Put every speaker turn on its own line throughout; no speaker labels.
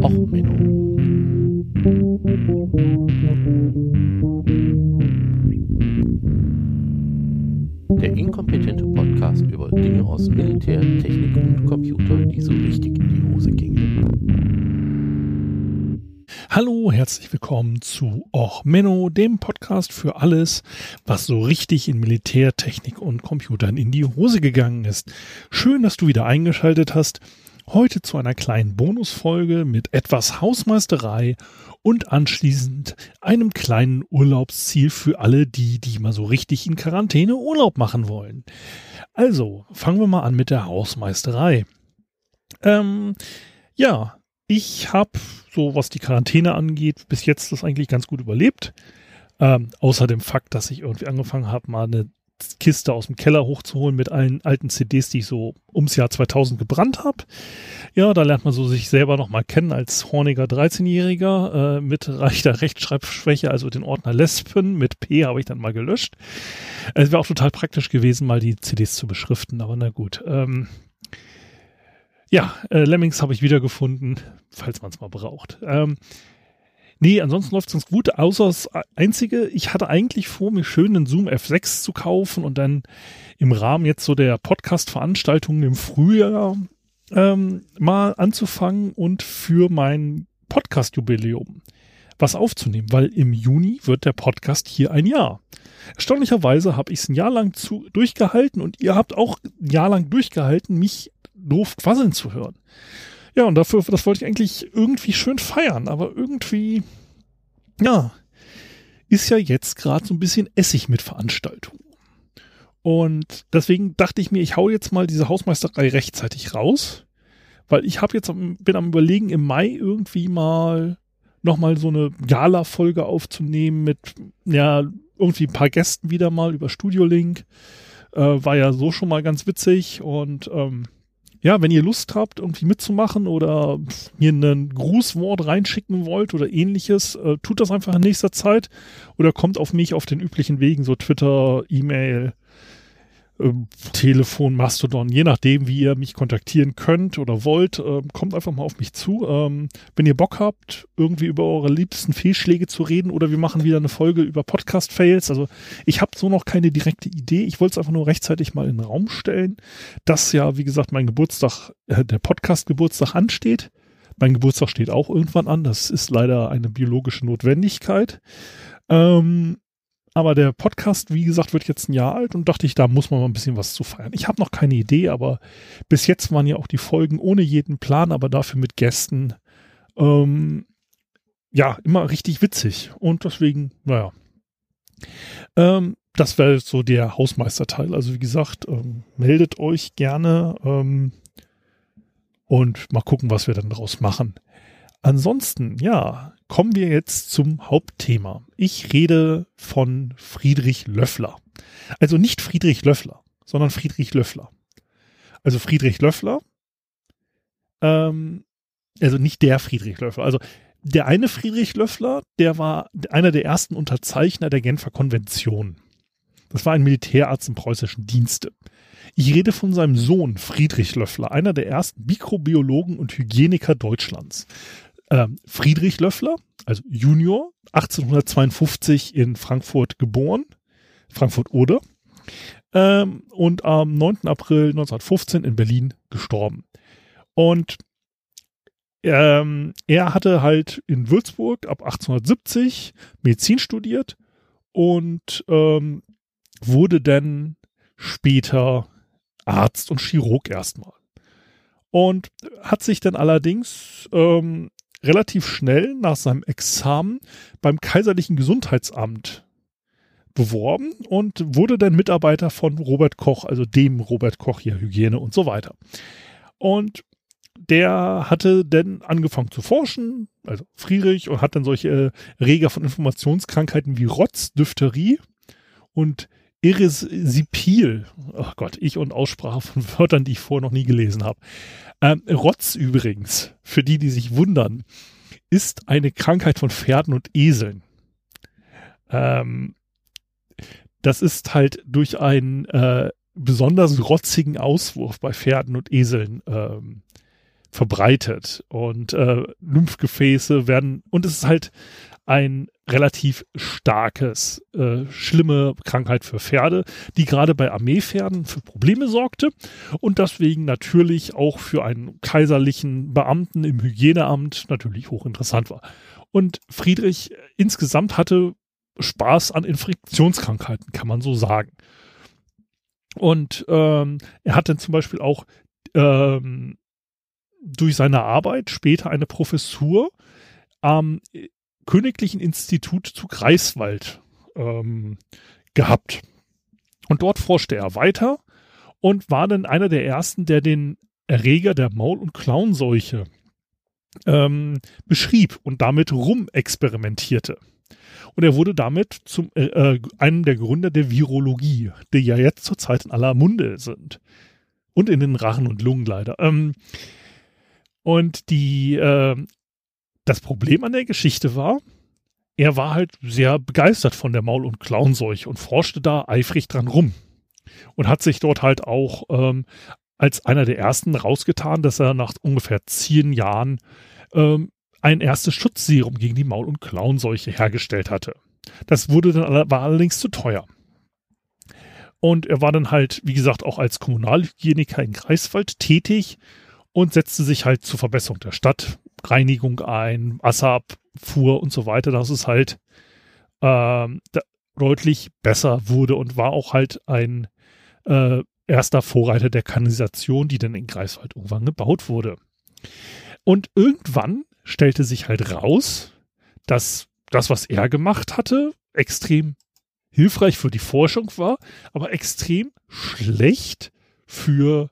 Och Menno. Der inkompetente Podcast über Dinge aus Militär, Technik und Computer, die so richtig in die Hose gingen.
Hallo, herzlich willkommen zu Och Menno, dem Podcast für alles, was so richtig in Militär, Technik und Computern in die Hose gegangen ist. Schön, dass du wieder eingeschaltet hast. Heute zu einer kleinen Bonusfolge mit etwas Hausmeisterei und anschließend einem kleinen Urlaubsziel für alle die, die mal so richtig in Quarantäne Urlaub machen wollen. Also, fangen wir mal an mit der Hausmeisterei. Ähm, ja, ich habe, so was die Quarantäne angeht, bis jetzt das eigentlich ganz gut überlebt. Ähm, außer dem Fakt, dass ich irgendwie angefangen habe, mal eine Kiste aus dem Keller hochzuholen mit allen alten CDs, die ich so ums Jahr 2000 gebrannt habe. Ja, da lernt man so sich selber nochmal kennen als horniger 13-Jähriger äh, mit reichter Rechtschreibschwäche, also den Ordner Lespen mit P habe ich dann mal gelöscht. Es wäre auch total praktisch gewesen, mal die CDs zu beschriften, aber na gut. Ähm, ja, äh, Lemmings habe ich wiedergefunden, falls man es mal braucht. Ähm, Nee, ansonsten läuft es ganz gut, außer das Einzige, ich hatte eigentlich vor, mir schön einen Zoom F6 zu kaufen und dann im Rahmen jetzt so der Podcast-Veranstaltungen im Frühjahr ähm, mal anzufangen und für mein Podcast-Jubiläum was aufzunehmen, weil im Juni wird der Podcast hier ein Jahr. Erstaunlicherweise habe ich es ein Jahr lang zu, durchgehalten und ihr habt auch ein Jahr lang durchgehalten, mich doof quasseln zu hören. Ja, und dafür, das wollte ich eigentlich irgendwie schön feiern, aber irgendwie, ja, ist ja jetzt gerade so ein bisschen Essig mit Veranstaltungen. Und deswegen dachte ich mir, ich hau jetzt mal diese Hausmeisterei rechtzeitig raus, weil ich habe jetzt bin am überlegen, im Mai irgendwie mal nochmal so eine Gala-Folge aufzunehmen mit, ja, irgendwie ein paar Gästen wieder mal über Studio Link. Äh, war ja so schon mal ganz witzig und ähm, ja, wenn ihr Lust habt, irgendwie mitzumachen oder mir ein Grußwort reinschicken wollt oder ähnliches, äh, tut das einfach in nächster Zeit oder kommt auf mich auf den üblichen Wegen, so Twitter, E-Mail, Telefon, Mastodon, je nachdem, wie ihr mich kontaktieren könnt oder wollt, äh, kommt einfach mal auf mich zu. Ähm, wenn ihr Bock habt, irgendwie über eure liebsten Fehlschläge zu reden oder wir machen wieder eine Folge über Podcast-Fails. Also ich habe so noch keine direkte Idee. Ich wollte es einfach nur rechtzeitig mal in den Raum stellen, dass ja, wie gesagt, mein Geburtstag, äh, der Podcast-Geburtstag ansteht. Mein Geburtstag steht auch irgendwann an. Das ist leider eine biologische Notwendigkeit. Ähm, aber der Podcast, wie gesagt, wird jetzt ein Jahr alt und dachte ich, da muss man mal ein bisschen was zu feiern. Ich habe noch keine Idee, aber bis jetzt waren ja auch die Folgen ohne jeden Plan, aber dafür mit Gästen. Ähm, ja, immer richtig witzig. Und deswegen, naja. Ähm, das wäre so der Hausmeisterteil. Also wie gesagt, ähm, meldet euch gerne ähm, und mal gucken, was wir dann daraus machen. Ansonsten, ja, kommen wir jetzt zum Hauptthema. Ich rede von Friedrich Löffler. Also nicht Friedrich Löffler, sondern Friedrich Löffler. Also Friedrich Löffler, ähm, also nicht der Friedrich Löffler. Also der eine Friedrich Löffler, der war einer der ersten Unterzeichner der Genfer Konvention. Das war ein Militärarzt im preußischen Dienste. Ich rede von seinem Sohn Friedrich Löffler, einer der ersten Mikrobiologen und Hygieniker Deutschlands ähm, Friedrich Löffler, also Junior, 1852 in Frankfurt geboren, Frankfurt-Oder, ähm, und am 9. April 1915 in Berlin gestorben. Und ähm, er hatte halt in Würzburg ab 1870 Medizin studiert und ähm, wurde dann später Arzt und Chirurg erstmal. Und hat sich dann allerdings ähm, relativ schnell nach seinem Examen beim Kaiserlichen Gesundheitsamt beworben und wurde dann Mitarbeiter von Robert Koch, also dem Robert Koch hier Hygiene und so weiter. Und der hatte dann angefangen zu forschen, also Friedrich, und hat dann solche Reger von Informationskrankheiten wie Rotz, Diphtherie und Erisipil. Oh Gott, ich und Aussprache von Wörtern, die ich vorher noch nie gelesen habe. Ähm, Rotz übrigens, für die, die sich wundern, ist eine Krankheit von Pferden und Eseln. Ähm, das ist halt durch einen äh, besonders rotzigen Auswurf bei Pferden und Eseln ähm, verbreitet und äh, Lymphgefäße werden und es ist halt ein relativ starkes, äh, schlimme Krankheit für Pferde, die gerade bei Armeepferden für Probleme sorgte und deswegen natürlich auch für einen kaiserlichen Beamten im Hygieneamt natürlich hochinteressant war. Und Friedrich insgesamt hatte Spaß an Infektionskrankheiten, kann man so sagen. Und ähm, er hat dann zum Beispiel auch ähm, durch seine Arbeit später eine Professur am Königlichen Institut zu Greifswald ähm, gehabt. Und dort forschte er weiter und war dann einer der ersten, der den Erreger der Maul- und Klauenseuche ähm, beschrieb und damit rumexperimentierte. Und er wurde damit zum äh, äh, einem der Gründer der Virologie, die ja jetzt zurzeit in aller Munde sind. Und in den Rachen und Lungen leider. Ähm, und die, äh, das Problem an der Geschichte war, er war halt sehr begeistert von der Maul- und Klauenseuche und forschte da eifrig dran rum. Und hat sich dort halt auch ähm, als einer der ersten rausgetan, dass er nach ungefähr zehn Jahren ähm, ein erstes Schutzserum gegen die Maul- und Klauenseuche hergestellt hatte. Das wurde dann war allerdings zu teuer. Und er war dann halt, wie gesagt, auch als Kommunalhygieniker in Greifswald tätig und setzte sich halt zur Verbesserung der Stadtreinigung ein, Wasserabfuhr und so weiter, dass es halt ähm, deutlich besser wurde und war auch halt ein äh, erster Vorreiter der Kanalisation, die dann in Greifswald irgendwann gebaut wurde. Und irgendwann stellte sich halt raus, dass das, was er gemacht hatte, extrem hilfreich für die Forschung war, aber extrem schlecht für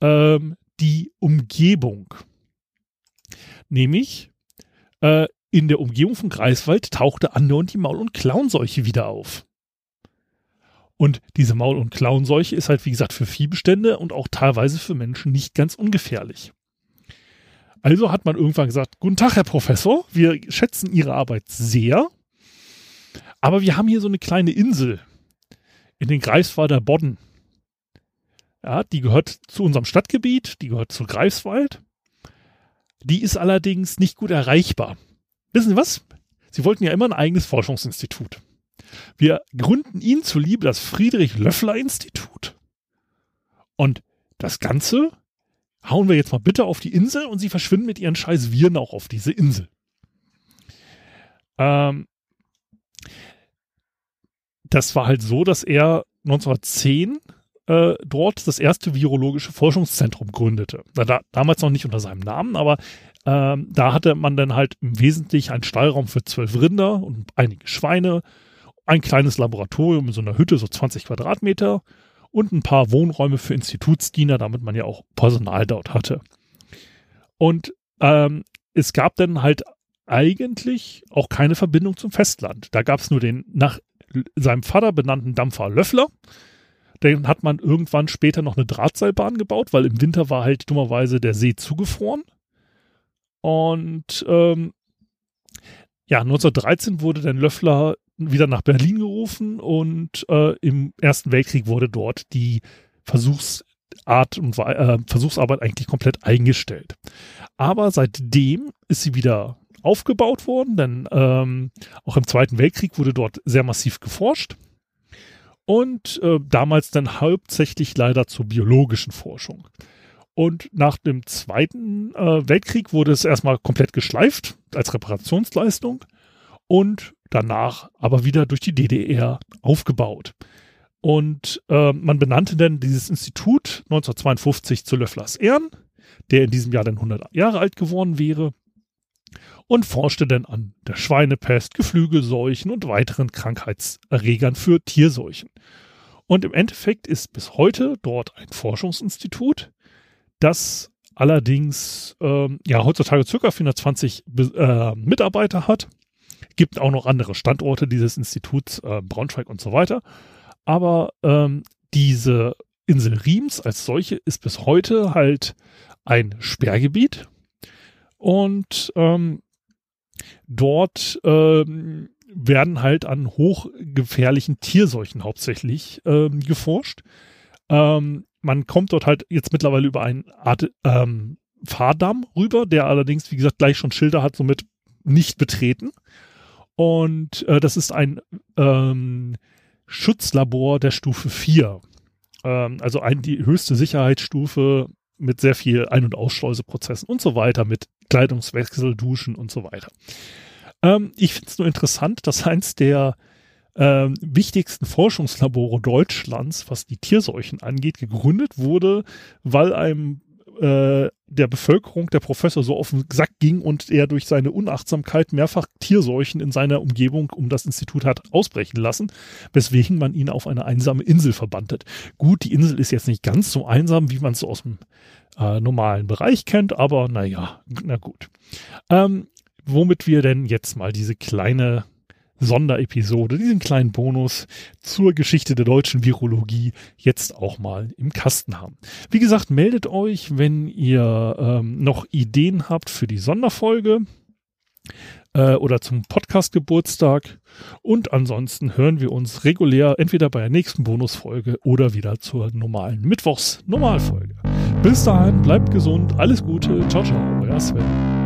ähm, die Umgebung. Nämlich äh, in der Umgebung von Greifswald tauchte andauernd die Maul- und Klauenseuche wieder auf. Und diese Maul- und Klauenseuche ist halt, wie gesagt, für Viehbestände und auch teilweise für Menschen nicht ganz ungefährlich. Also hat man irgendwann gesagt, guten Tag, Herr Professor, wir schätzen Ihre Arbeit sehr, aber wir haben hier so eine kleine Insel in den Greifswalder Bodden. Ja, die gehört zu unserem Stadtgebiet, die gehört zu Greifswald. Die ist allerdings nicht gut erreichbar. Wissen Sie was? Sie wollten ja immer ein eigenes Forschungsinstitut. Wir gründen Ihnen zuliebe das Friedrich-Löffler-Institut. Und das Ganze hauen wir jetzt mal bitte auf die Insel und sie verschwinden mit ihren scheiß Viren auch auf diese Insel. Ähm, das war halt so, dass er 1910 äh, dort das erste virologische Forschungszentrum gründete. Da, damals noch nicht unter seinem Namen, aber ähm, da hatte man dann halt im Wesentlichen einen Stallraum für zwölf Rinder und einige Schweine, ein kleines Laboratorium in so einer Hütte, so 20 Quadratmeter und ein paar Wohnräume für Institutsdiener, damit man ja auch Personal dort hatte. Und ähm, es gab dann halt eigentlich auch keine Verbindung zum Festland. Da gab es nur den nach seinem Vater benannten Dampfer Löffler. Den hat man irgendwann später noch eine Drahtseilbahn gebaut, weil im Winter war halt dummerweise der See zugefroren. Und ähm, ja, 1913 wurde dann Löffler wieder nach Berlin gerufen und äh, im Ersten Weltkrieg wurde dort die Versuchsart und äh, Versuchsarbeit eigentlich komplett eingestellt. Aber seitdem ist sie wieder aufgebaut worden, denn ähm, auch im Zweiten Weltkrieg wurde dort sehr massiv geforscht und äh, damals dann hauptsächlich leider zur biologischen Forschung. Und nach dem Zweiten äh, Weltkrieg wurde es erstmal komplett geschleift als Reparationsleistung und danach aber wieder durch die DDR aufgebaut. Und äh, man benannte dann dieses Institut 1952 zu Löfflers Ehren, der in diesem Jahr dann 100 Jahre alt geworden wäre, und forschte dann an der Schweinepest, Geflügelseuchen und weiteren Krankheitserregern für Tierseuchen. Und im Endeffekt ist bis heute dort ein Forschungsinstitut, das allerdings ähm, ja heutzutage ca. 420 äh, Mitarbeiter hat Gibt auch noch andere Standorte dieses Instituts, äh, Braunschweig und so weiter. Aber ähm, diese Insel Riems als solche ist bis heute halt ein Sperrgebiet. Und ähm, dort ähm, werden halt an hochgefährlichen Tierseuchen hauptsächlich ähm, geforscht. Ähm, man kommt dort halt jetzt mittlerweile über eine Art ähm, Fahrdamm rüber, der allerdings, wie gesagt, gleich schon Schilder hat, somit nicht betreten. Und äh, das ist ein ähm, Schutzlabor der Stufe 4. Ähm, also ein, die höchste Sicherheitsstufe mit sehr viel Ein- und Ausschleuseprozessen und so weiter, mit Kleidungswechsel, Duschen und so weiter. Ähm, ich finde es nur interessant, dass eins der ähm, wichtigsten Forschungslabore Deutschlands, was die Tierseuchen angeht, gegründet wurde, weil einem äh, der Bevölkerung der Professor so auf den Sack ging und er durch seine Unachtsamkeit mehrfach Tierseuchen in seiner Umgebung um das Institut hat ausbrechen lassen, weswegen man ihn auf eine einsame Insel verbanntet. Gut, die Insel ist jetzt nicht ganz so einsam, wie man es aus dem äh, normalen Bereich kennt, aber naja, na gut. Ähm, womit wir denn jetzt mal diese kleine Sonderepisode, diesen kleinen Bonus zur Geschichte der deutschen Virologie jetzt auch mal im Kasten haben. Wie gesagt, meldet euch, wenn ihr ähm, noch Ideen habt für die Sonderfolge äh, oder zum Podcast-Geburtstag. Und ansonsten hören wir uns regulär entweder bei der nächsten Bonusfolge oder wieder zur normalen Mittwochs-Normalfolge. Bis dahin, bleibt gesund, alles Gute, ciao, ciao, euer Sven.